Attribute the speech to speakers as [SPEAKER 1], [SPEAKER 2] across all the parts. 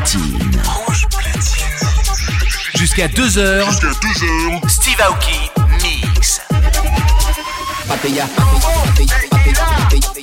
[SPEAKER 1] platine. Rouge
[SPEAKER 2] platine. Jusqu'à 2h.
[SPEAKER 3] Jusqu'à 2h. Steve Aoki mix. Papilla. Papilla.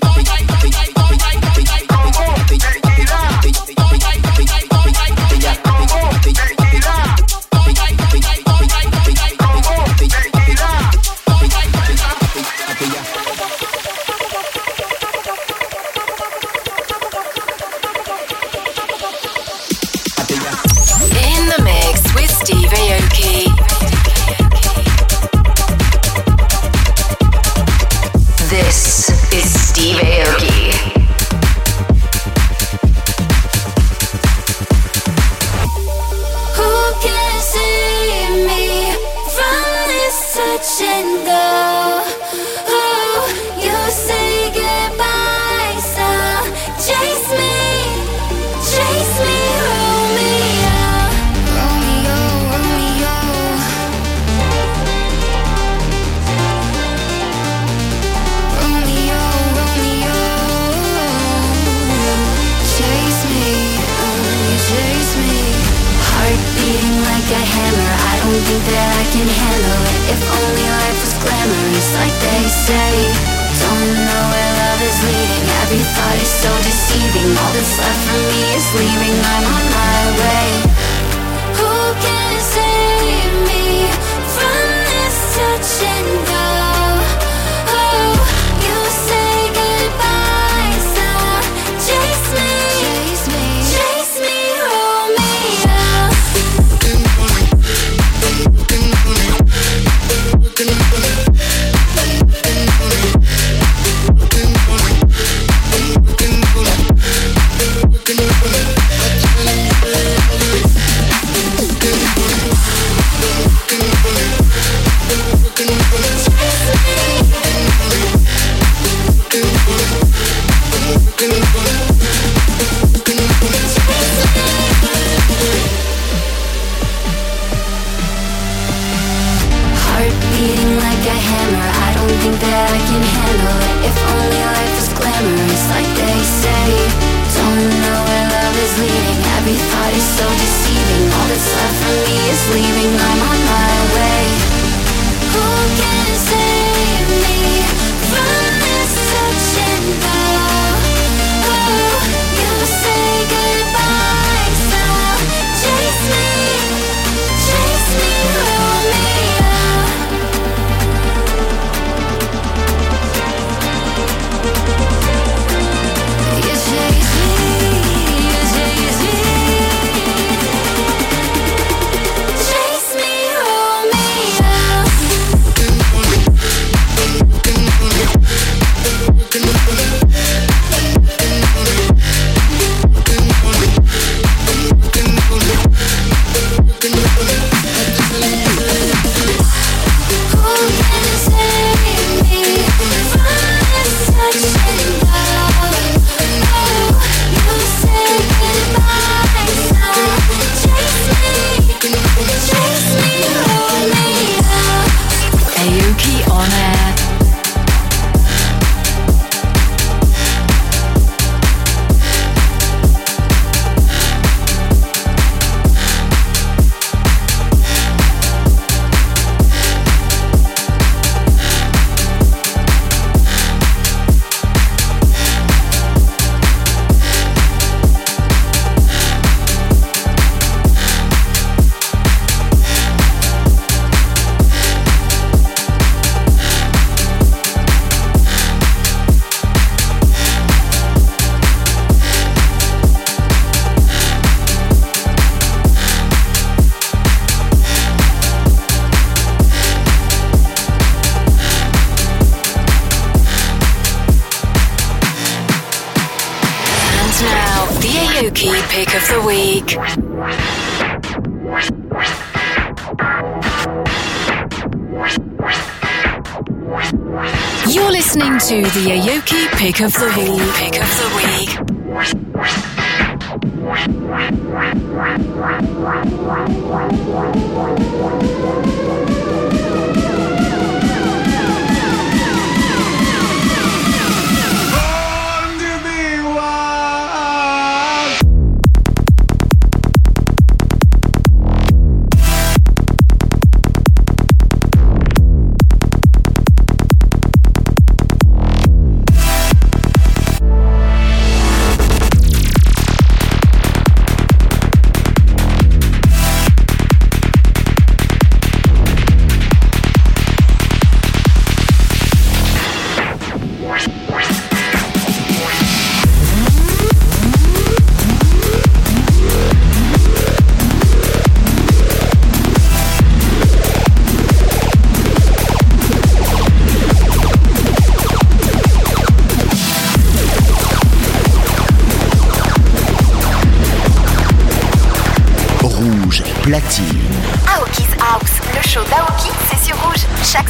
[SPEAKER 3] Pick of the week.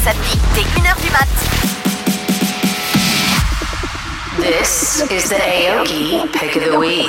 [SPEAKER 4] Samedi, dès 1h du mat.
[SPEAKER 5] This is the Aoki pick of the week.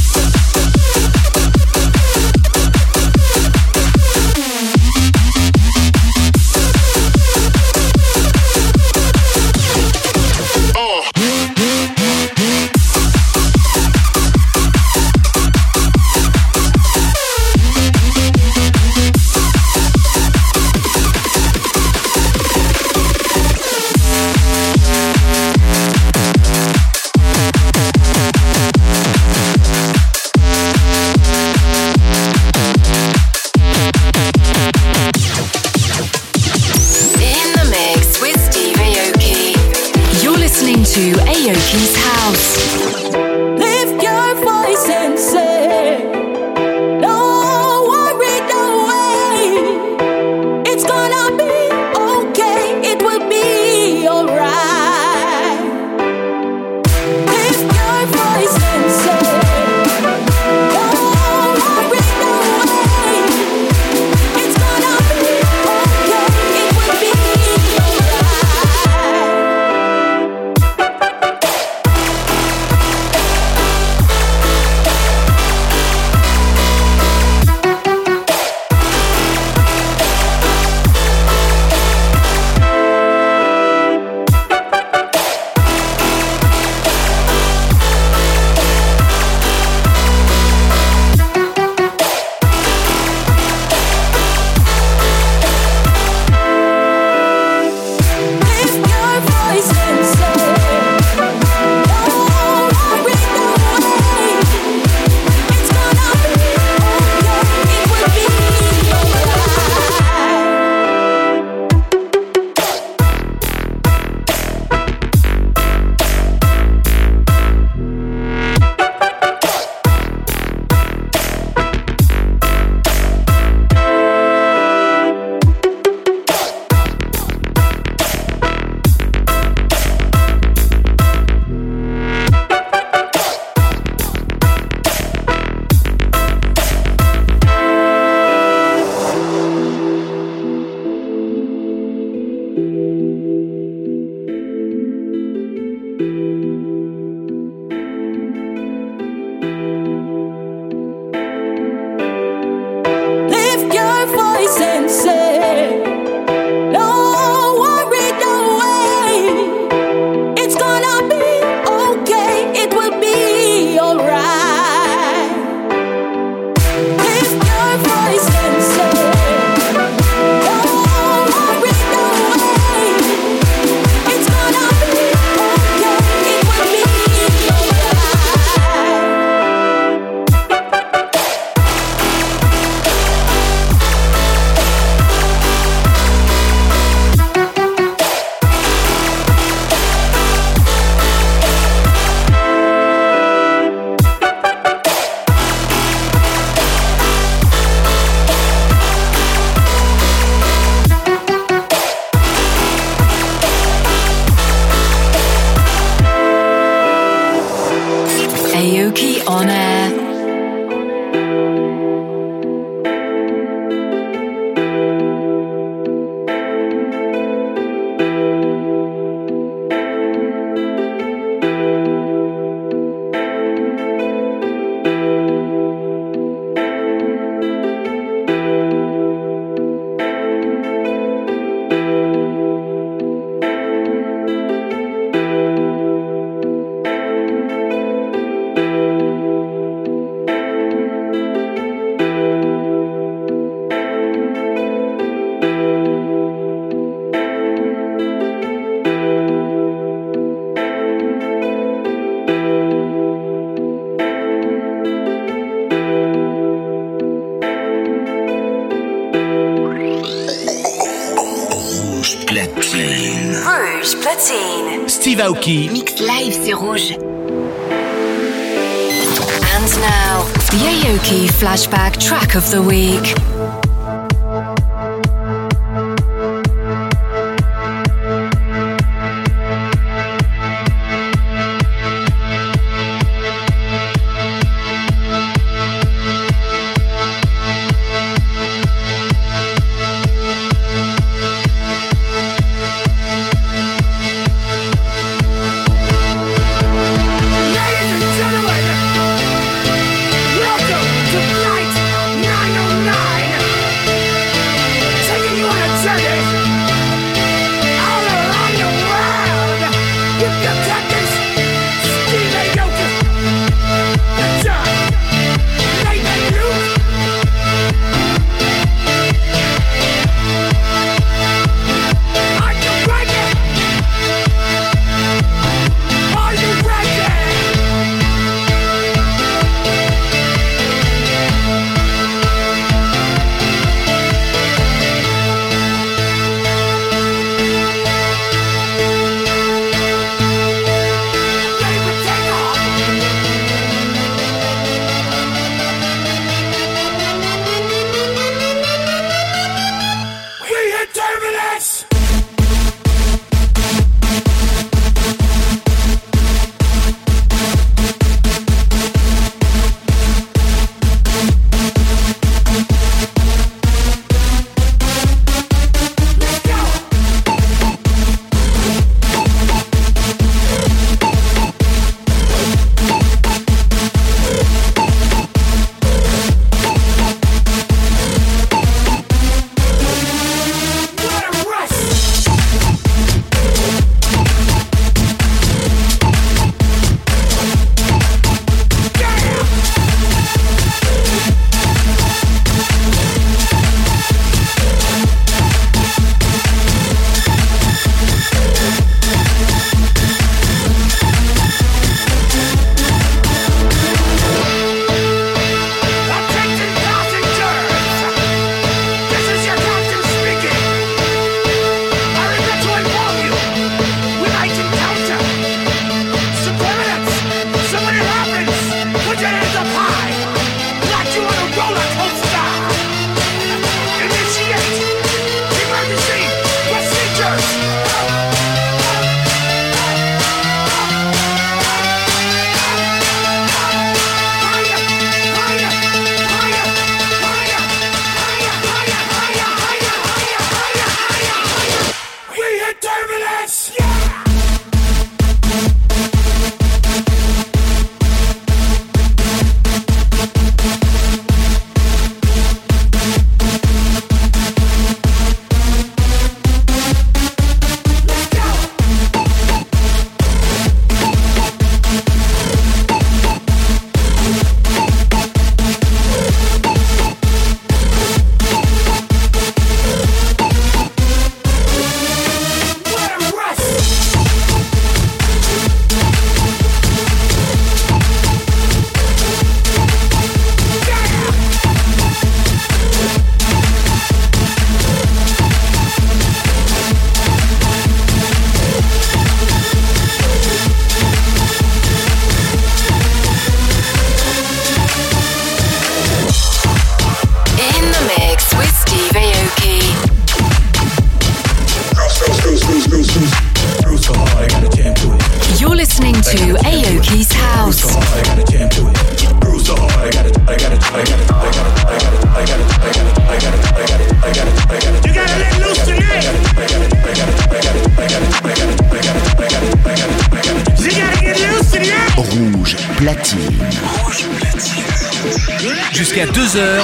[SPEAKER 6] Aoki's house. And now, the Aoki flashback track of the week.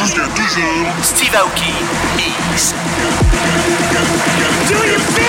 [SPEAKER 2] Steve Aoki Mix.
[SPEAKER 1] Do you feel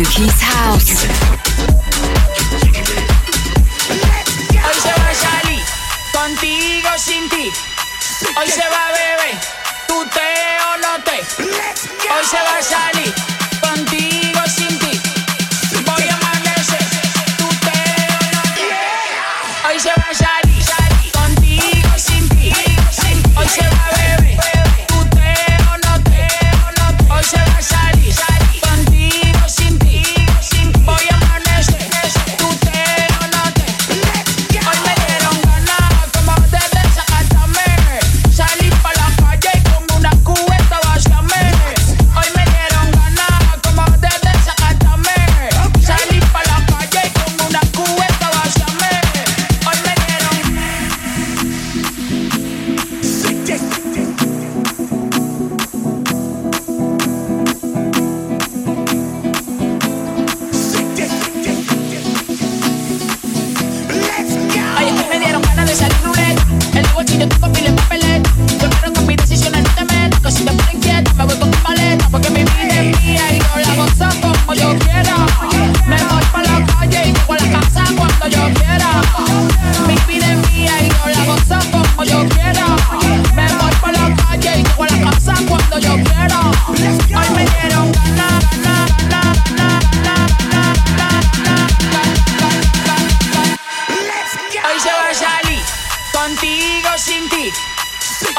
[SPEAKER 7] Aoki's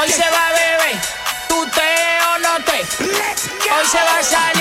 [SPEAKER 5] Hoy se va a beber, tuteo no te. Hoy se va a salir.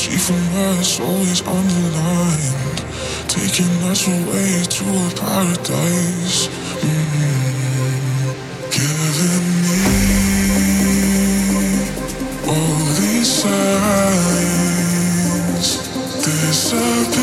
[SPEAKER 5] Chief of
[SPEAKER 8] mass always underlined. Taking us away to a paradise. Mm-hmm. Giving me all these signs. Disappear.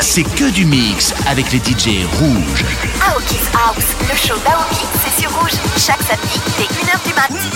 [SPEAKER 2] c'est que du mix avec les DJ rouges.
[SPEAKER 9] Ah, Aoki's House, le show d'Aoki, c'est sur rouge. Chaque samedi, c'est 1h du
[SPEAKER 10] matin.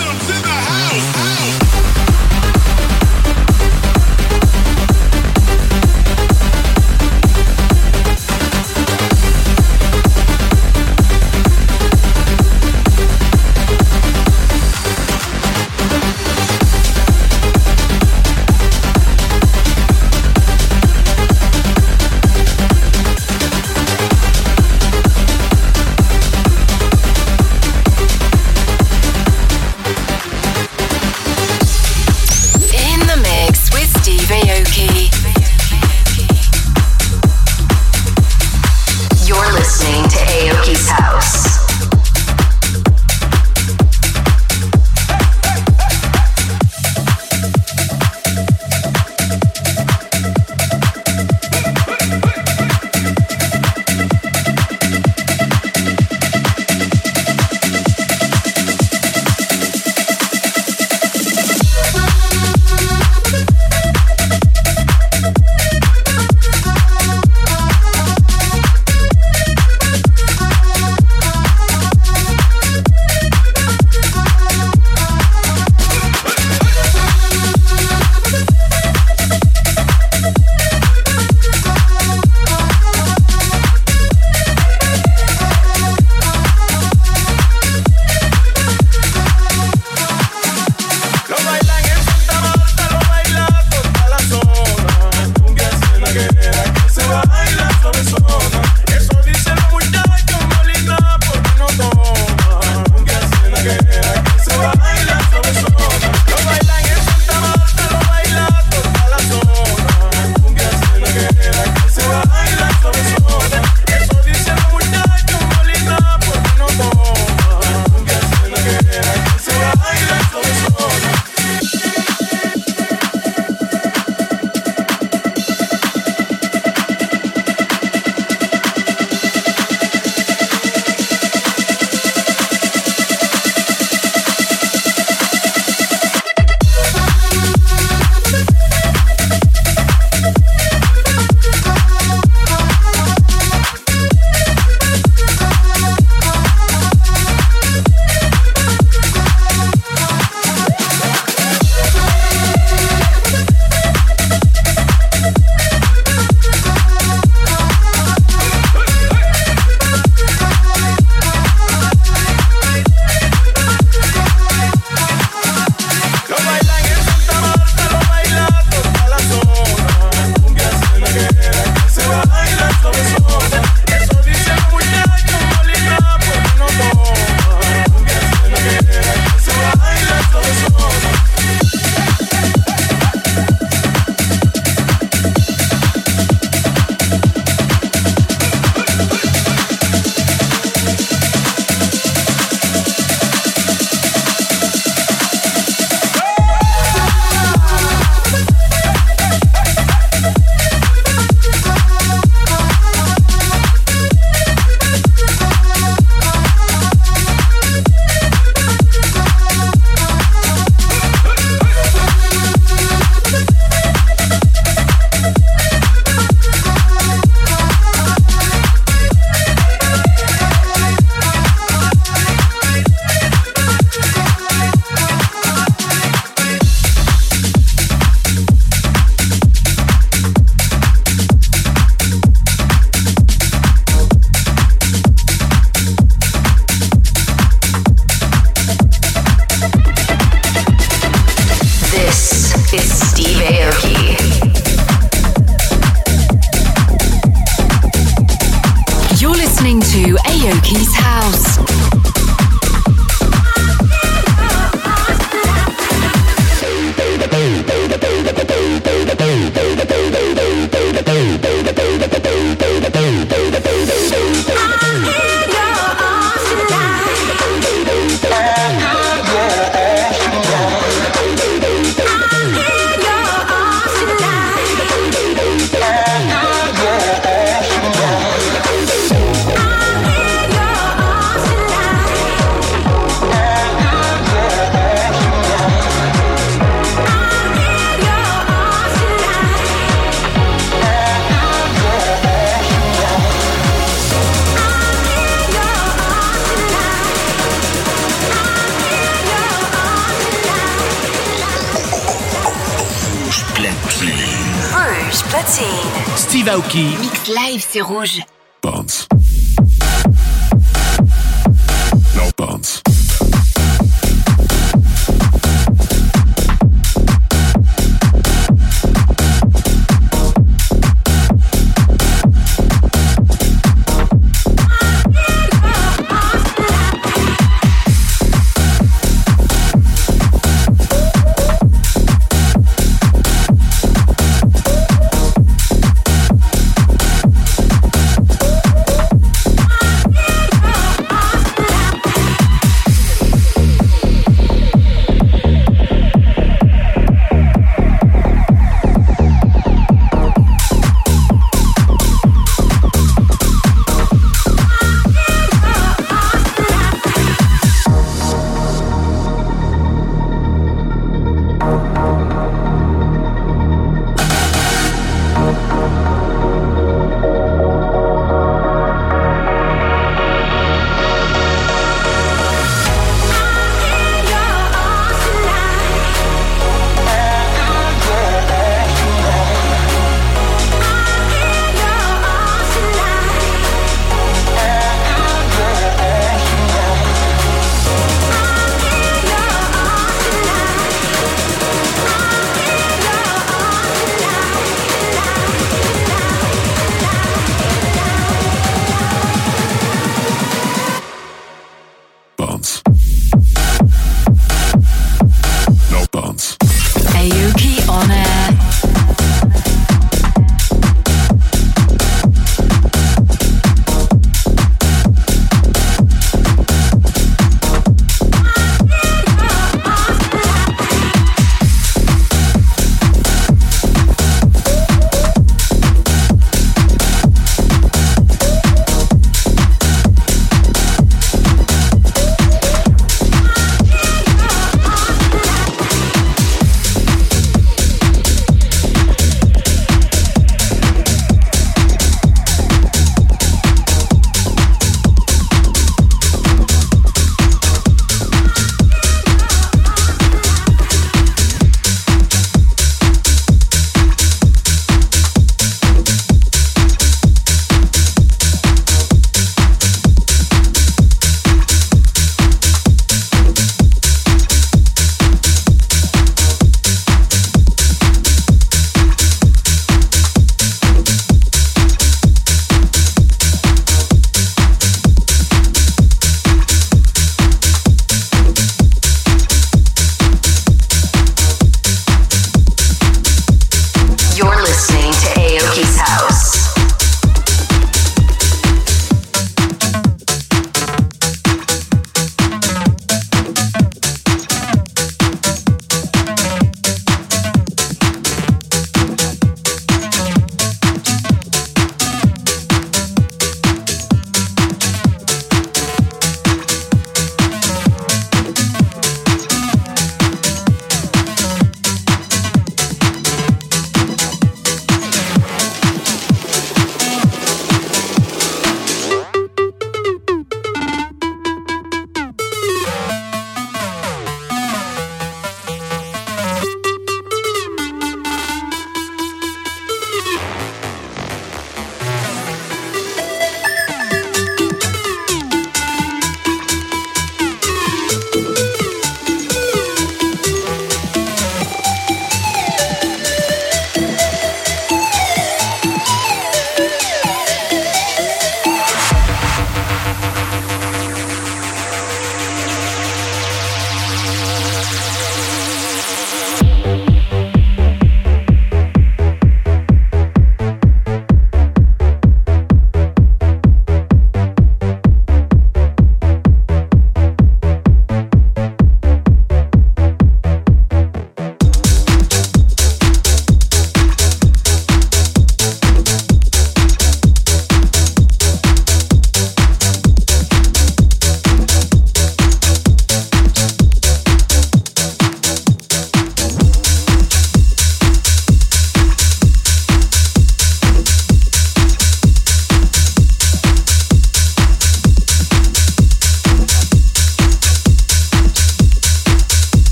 [SPEAKER 11] Rouge platine.
[SPEAKER 2] Steve Aoki.
[SPEAKER 11] Mix live, c'est rouge.
[SPEAKER 12] Bounce.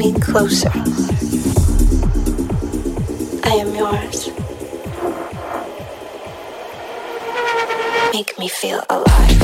[SPEAKER 13] Me closer. I am yours. Make me feel alive.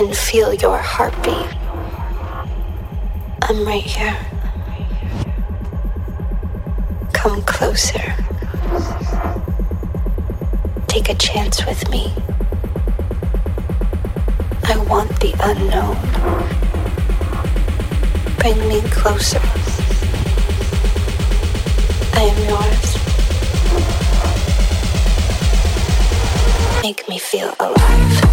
[SPEAKER 13] Can feel your heartbeat. I'm right here. Come closer. Take a chance with me. I want the unknown. Bring me closer. I am yours. Make me feel alive.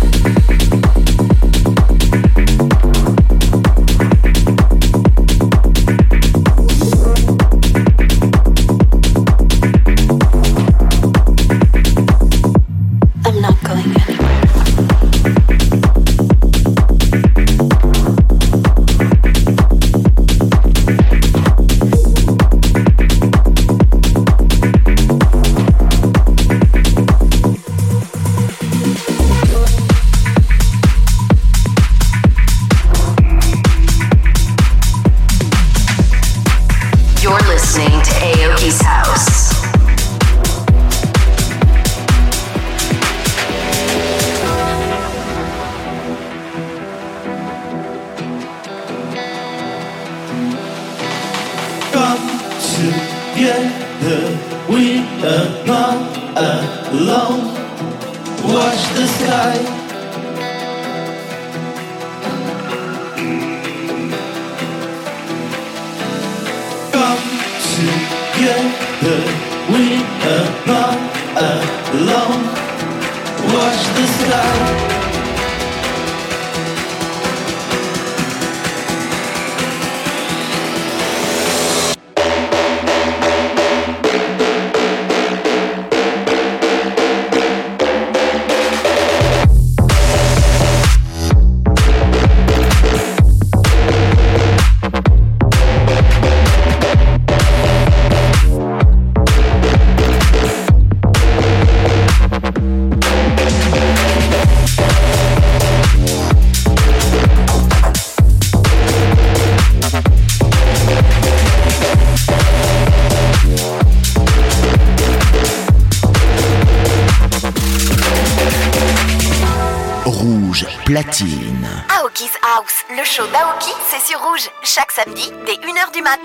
[SPEAKER 9] c'est sur Rouge, chaque samedi dès 1h du mat.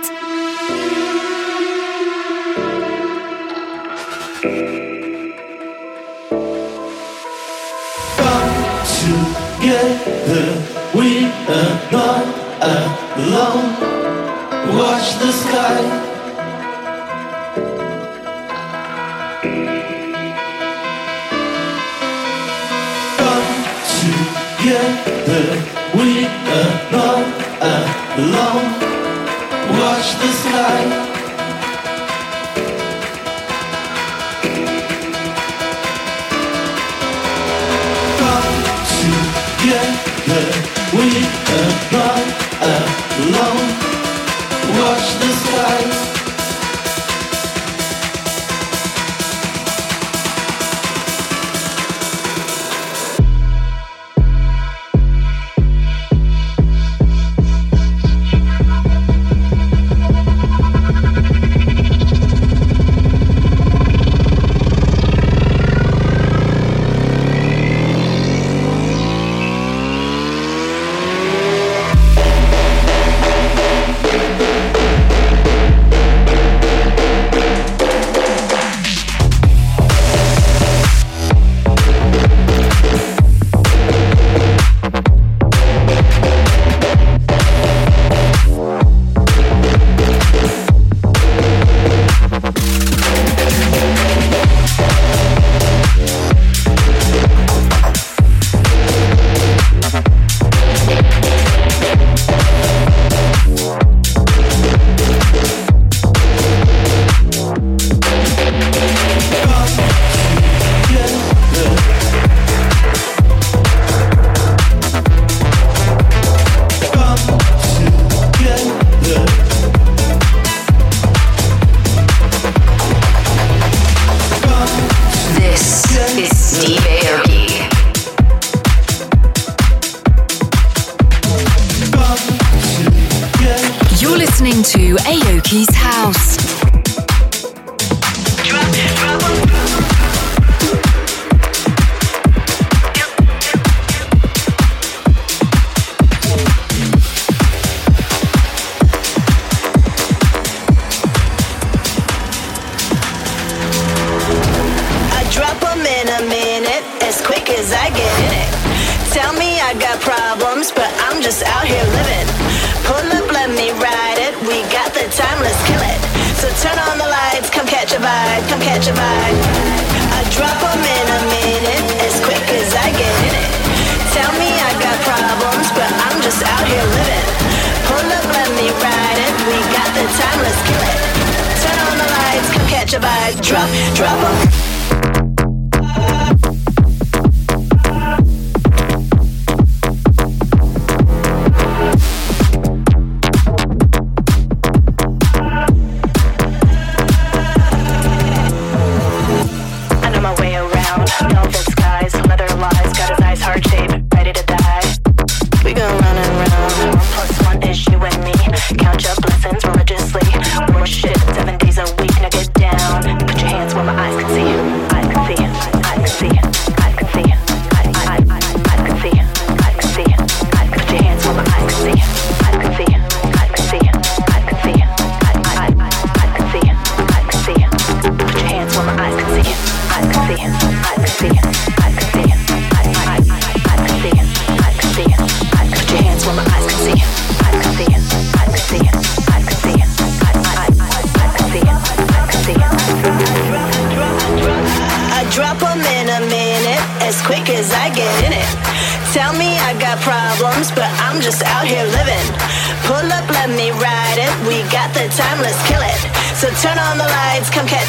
[SPEAKER 14] Timeless, time, let's kill it. Turn on the lights, come catch a vibe. Drop, drop em.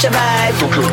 [SPEAKER 14] Shabbat.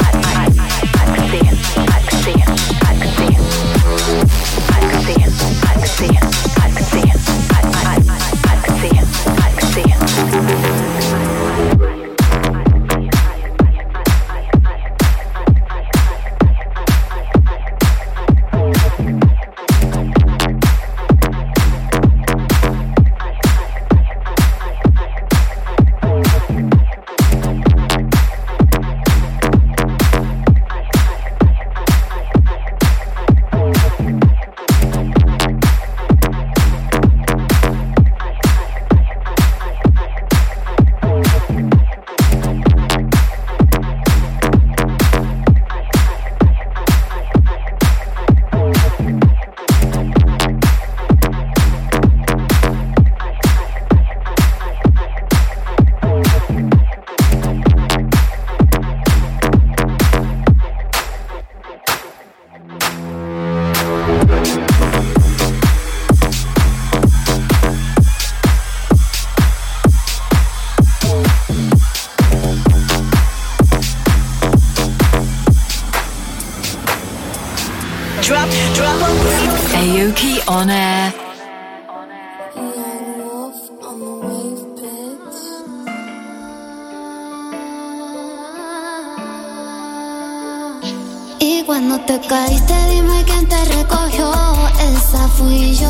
[SPEAKER 15] Y cuando te caíste, dime quién te recogió. Esa fui yo.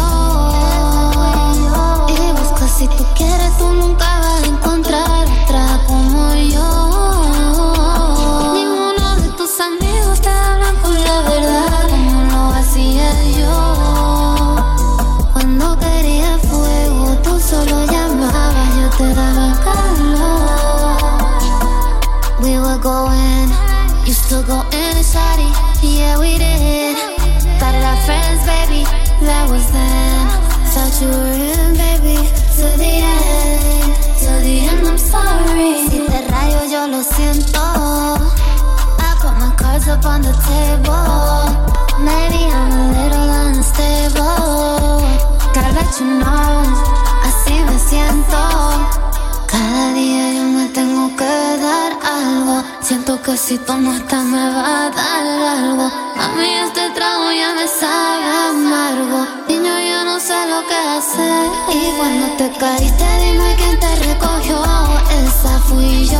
[SPEAKER 15] Y busca si tú quieres, tú nunca vas a encontrar otra como yo. Cuando se voy, me dije voy, cara chumón, así me siento, cada día yo me tengo que dar algo. Siento que si toma esta me va a dar algo. A mí este trago ya me sabe amargo. Niño yo no sé lo que hacer. Y cuando te caíste, dime quién te recogió esa
[SPEAKER 5] fuilla.